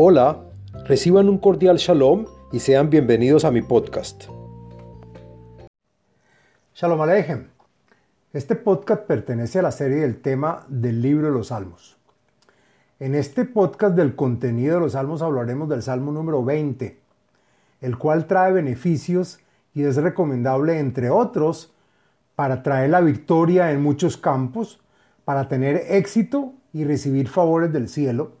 Hola, reciban un cordial shalom y sean bienvenidos a mi podcast. Shalom Aleichem. Este podcast pertenece a la serie del tema del libro de los Salmos. En este podcast del contenido de los Salmos hablaremos del Salmo número 20, el cual trae beneficios y es recomendable, entre otros, para traer la victoria en muchos campos, para tener éxito y recibir favores del cielo,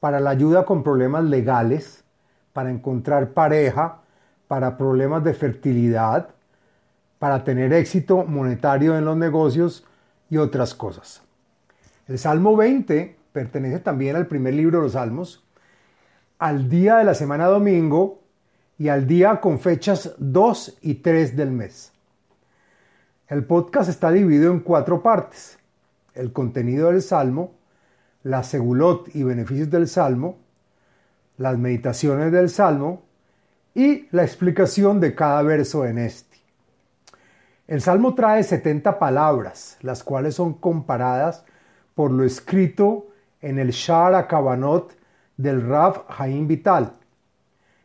para la ayuda con problemas legales, para encontrar pareja, para problemas de fertilidad, para tener éxito monetario en los negocios y otras cosas. El Salmo 20 pertenece también al primer libro de los Salmos, al día de la semana domingo y al día con fechas 2 y 3 del mes. El podcast está dividido en cuatro partes. El contenido del Salmo, la segulot y beneficios del Salmo, las meditaciones del Salmo y la explicación de cada verso en este. El Salmo trae 70 palabras, las cuales son comparadas por lo escrito en el Shar Akabanot del Rav Haim Vital.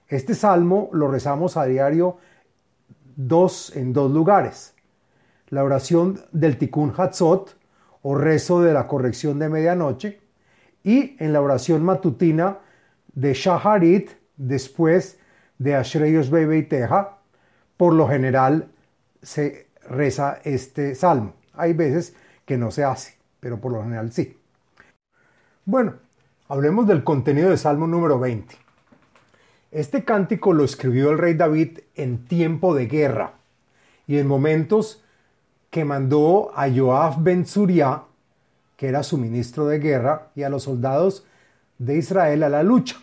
Este salmo lo rezamos a diario dos, en dos lugares. La oración del Tikkun Hatzot o rezo de la corrección de medianoche y en la oración matutina de Shaharit después de Ashrei Yoshbei Teja, por lo general se reza este salmo. Hay veces que no se hace, pero por lo general sí. Bueno, hablemos del contenido del salmo número 20. Este cántico lo escribió el rey David en tiempo de guerra y en momentos que mandó a Joab ben Zuriah, que era su ministro de guerra, y a los soldados de Israel a la lucha.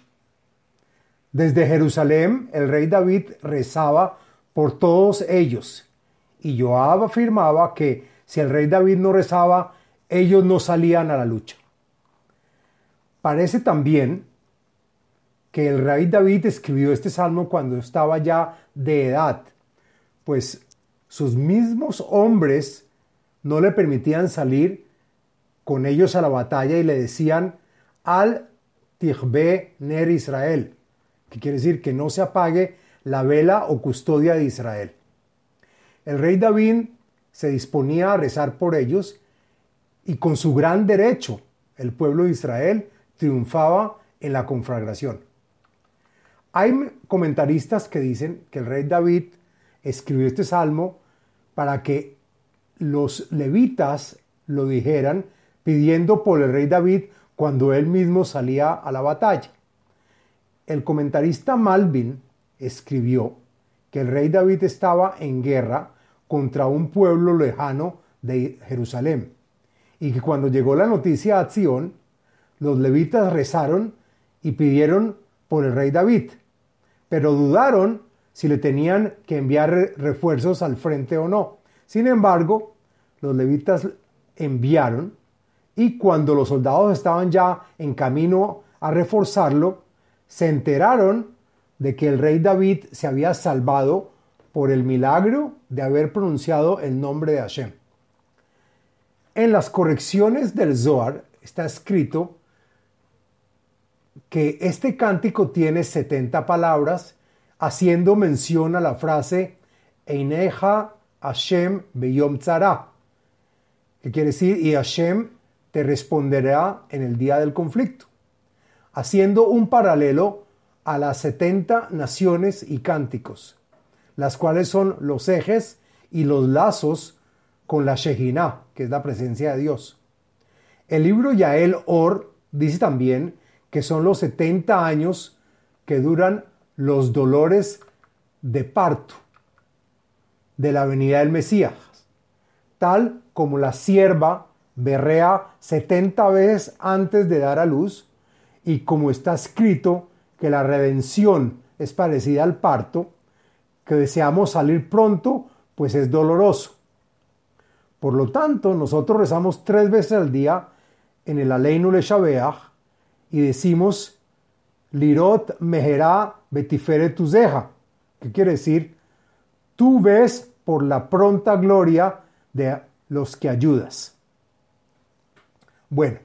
Desde Jerusalén, el rey David rezaba por todos ellos, y Joab afirmaba que si el rey David no rezaba, ellos no salían a la lucha. Parece también que el rey David escribió este salmo cuando estaba ya de edad, pues sus mismos hombres no le permitían salir con ellos a la batalla y le decían al Tihbe Ner Israel, que quiere decir que no se apague la vela o custodia de Israel. El rey David se disponía a rezar por ellos y con su gran derecho el pueblo de Israel triunfaba en la conflagración. Hay comentaristas que dicen que el rey David escribió este salmo para que los levitas lo dijeran pidiendo por el rey David cuando él mismo salía a la batalla. El comentarista Malvin escribió que el rey David estaba en guerra contra un pueblo lejano de Jerusalén y que cuando llegó la noticia a Sion, los levitas rezaron y pidieron por el rey David, pero dudaron si le tenían que enviar refuerzos al frente o no. Sin embargo, los levitas enviaron y cuando los soldados estaban ya en camino a reforzarlo, se enteraron de que el rey David se había salvado por el milagro de haber pronunciado el nombre de Hashem. En las correcciones del Zohar está escrito que este cántico tiene 70 palabras, haciendo mención a la frase Eineja Hashem Beyom Tzara, que quiere decir, y Hashem te responderá en el día del conflicto, haciendo un paralelo a las 70 naciones y cánticos, las cuales son los ejes y los lazos con la Shejinah, que es la presencia de Dios. El libro Yael Or dice también que son los 70 años que duran los dolores de parto de la venida del Mesías, tal como la sierva berrea 70 veces antes de dar a luz y como está escrito que la redención es parecida al parto, que deseamos salir pronto, pues es doloroso. Por lo tanto, nosotros rezamos tres veces al día en el Aleinu Le y decimos Lirot Meherá Betifere Tuzeja, que quiere decir tú ves por la pronta gloria de los que ayudas. Bueno,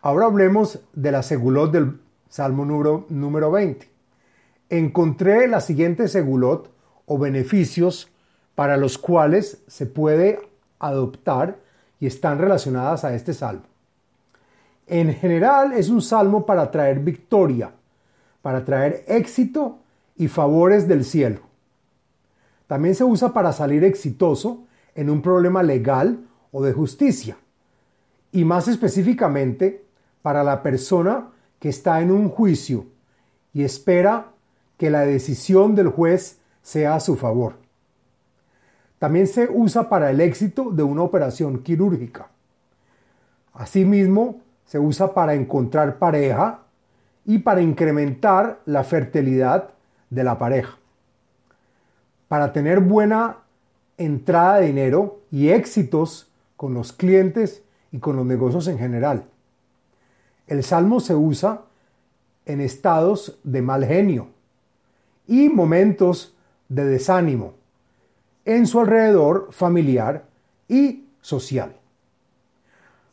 ahora hablemos de la segulot del Salmo número, número 20. Encontré la siguiente segulot o beneficios para los cuales se puede adoptar y están relacionadas a este salmo. En general es un salmo para traer victoria, para traer éxito y favores del cielo. También se usa para salir exitoso en un problema legal o de justicia. Y más específicamente para la persona que está en un juicio y espera que la decisión del juez sea a su favor. También se usa para el éxito de una operación quirúrgica. Asimismo, se usa para encontrar pareja y para incrementar la fertilidad de la pareja. Para tener buena entrada de dinero y éxitos con los clientes y con los negocios en general. El salmo se usa en estados de mal genio y momentos de desánimo en su alrededor familiar y social.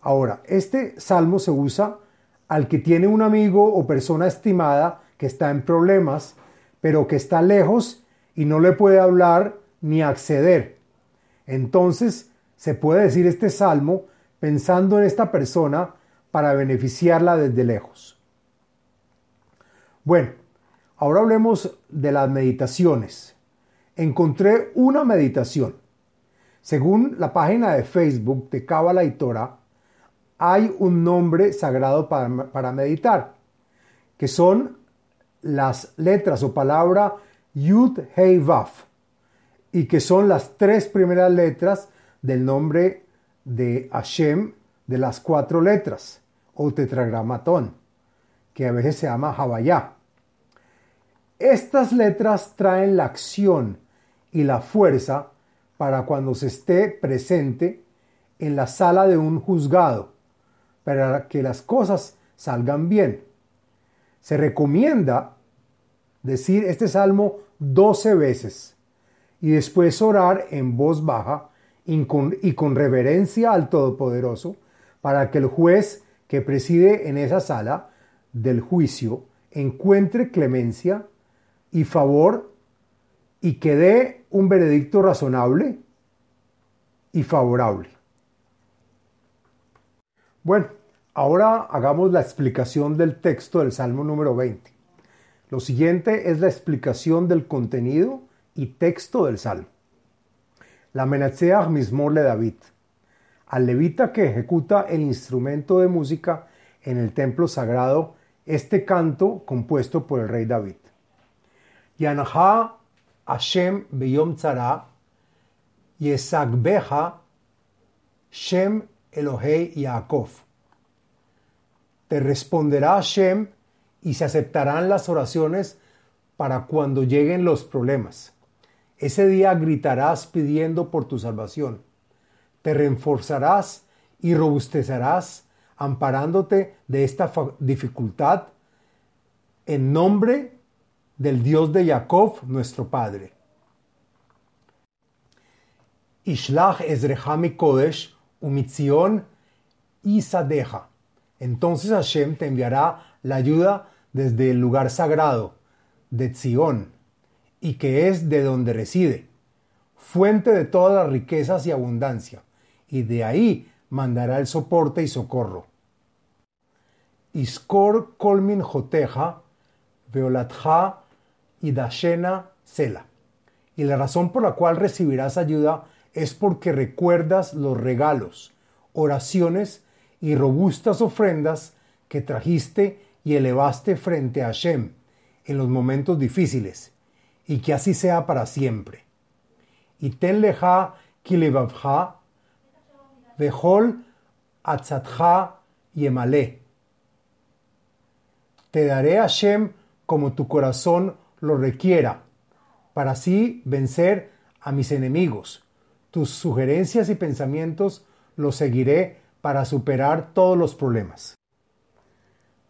Ahora, este salmo se usa al que tiene un amigo o persona estimada que está en problemas, pero que está lejos y no le puede hablar ni acceder. Entonces, se puede decir este salmo pensando en esta persona para beneficiarla desde lejos. Bueno, ahora hablemos de las meditaciones. Encontré una meditación. Según la página de Facebook de Kabbalah y Torah, hay un nombre sagrado para, meditar, que son las letras o palabra Yud Hei Vaf, y que son las tres primeras letras del nombre de Hashem de las cuatro letras, o tetragramatón, que a veces se llama Havayá. Estas letras traen la acción y la fuerza para cuando se esté presente en la sala de un juzgado, para que las cosas salgan bien. Se recomienda decir este salmo 12 veces y después orar en voz baja y con, reverencia al Todopoderoso para que el juez que preside en esa sala del juicio encuentre clemencia y favor y que dé un veredicto razonable y favorable. Bueno, ahora hagamos la explicación del texto del Salmo número 20. Lo siguiente es la explicación del contenido y texto del Salmo. La Menatzeach Mismor le David. Al levita que ejecuta el instrumento de música en el templo sagrado, este canto compuesto por el rey David. Yanha Hashem beyom tzara, Yesagbeja Shem Elohei Yaakov. Te responderá Hashem y se aceptarán las oraciones para cuando lleguen los problemas. Ese día gritarás pidiendo por tu salvación. Te reforzarás y robustecerás amparándote de esta dificultad en nombre del Dios de Jacob, nuestro Padre. Ishlach Ezrehami Kodesh Umitzion Isadeja. Entonces Hashem te enviará la ayuda desde el lugar sagrado de Zion, y que es de donde reside, fuente de todas las riquezas y abundancia, y de ahí mandará el soporte y socorro. Iskor kolmin joteja, veolatja y sela. Y la razón por la cual recibirás ayuda es porque recuerdas los regalos, oraciones y robustas ofrendas que trajiste y elevaste frente a Hashem en los momentos difíciles, y que así sea para siempre. Y ten leja kilevavja, vehol atzatja yemale. Te daré a Hashem como tu corazón lo requiera, para así vencer a mis enemigos. Tus sugerencias y pensamientos los seguiré para superar todos los problemas.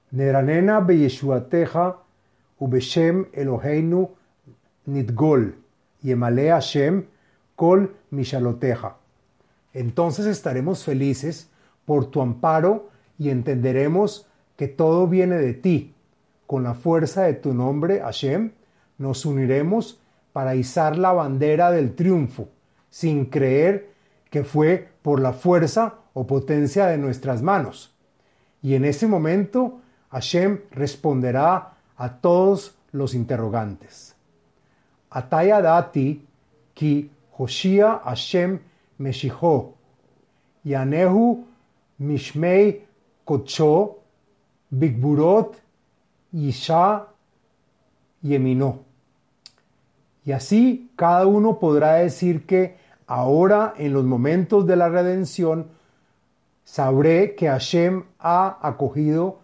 Neranena beyeshuateja ubeshem Eloheinu nitgol yemale Hashem kol mishaloteja. Entonces estaremos felices por tu amparo y entenderemos que todo viene de ti con la fuerza de tu nombre, Hashem, nos uniremos para izar la bandera del triunfo, sin creer que fue por la fuerza o potencia de nuestras manos. Y en ese momento Hashem responderá a todos los interrogantes. Ataya dati ki Hoshia Hashem Yanehu mishmei kocho, bigburot Yisha Yeminó. Y así cada uno podrá decir que ahora en los momentos de la redención sabré que Hashem ha acogido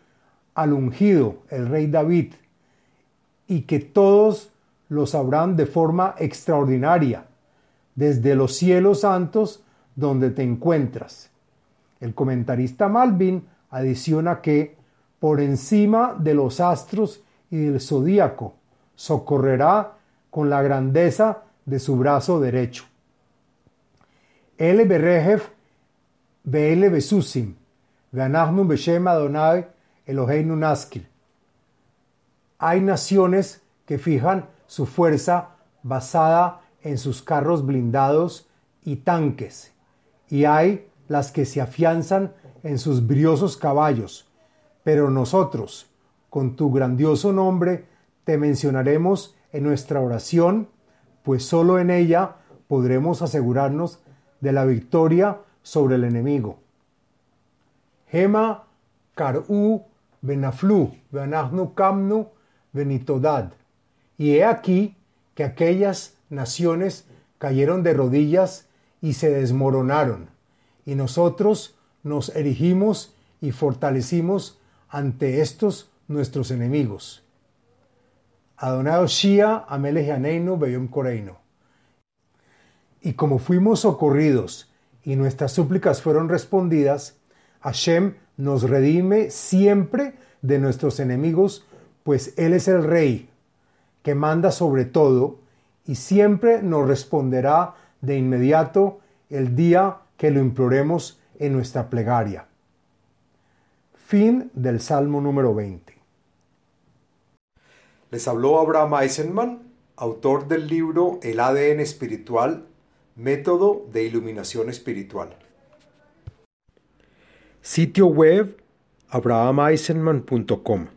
al ungido, el rey David, y que todos lo sabrán de forma extraordinaria, desde los cielos santos donde te encuentras. El comentarista Malvin adiciona que por encima de los astros y del zodíaco, socorrerá con la grandeza de su brazo derecho. Ele berejef ve'ele besusim, ve'anachnu beshem Adonai Eloheinu naskir. Hay naciones que fijan su fuerza basada en sus carros blindados y tanques, y hay las que se afianzan en sus briosos caballos, pero nosotros, con tu grandioso nombre, te mencionaremos en nuestra oración, pues solo en ella podremos asegurarnos de la victoria sobre el enemigo. Gema Kar'u Benaflu, Benahnu Kamnu, Benitodad. Y he aquí que aquellas naciones cayeron de rodillas y se desmoronaron, y nosotros nos erigimos y fortalecimos ante estos nuestros enemigos. Adonai Shia Amelech Beyom Koreino. Y como fuimos socorridos y nuestras súplicas fueron respondidas, Hashem nos redime siempre de nuestros enemigos, pues Él es el Rey, que manda sobre todo, y siempre nos responderá de inmediato el día que lo imploremos en nuestra plegaria. Fin del Salmo número 20. Les habló Abraham Eisenman, autor del libro El ADN espiritual, método de iluminación espiritual. Sitio web abrahameisenman.com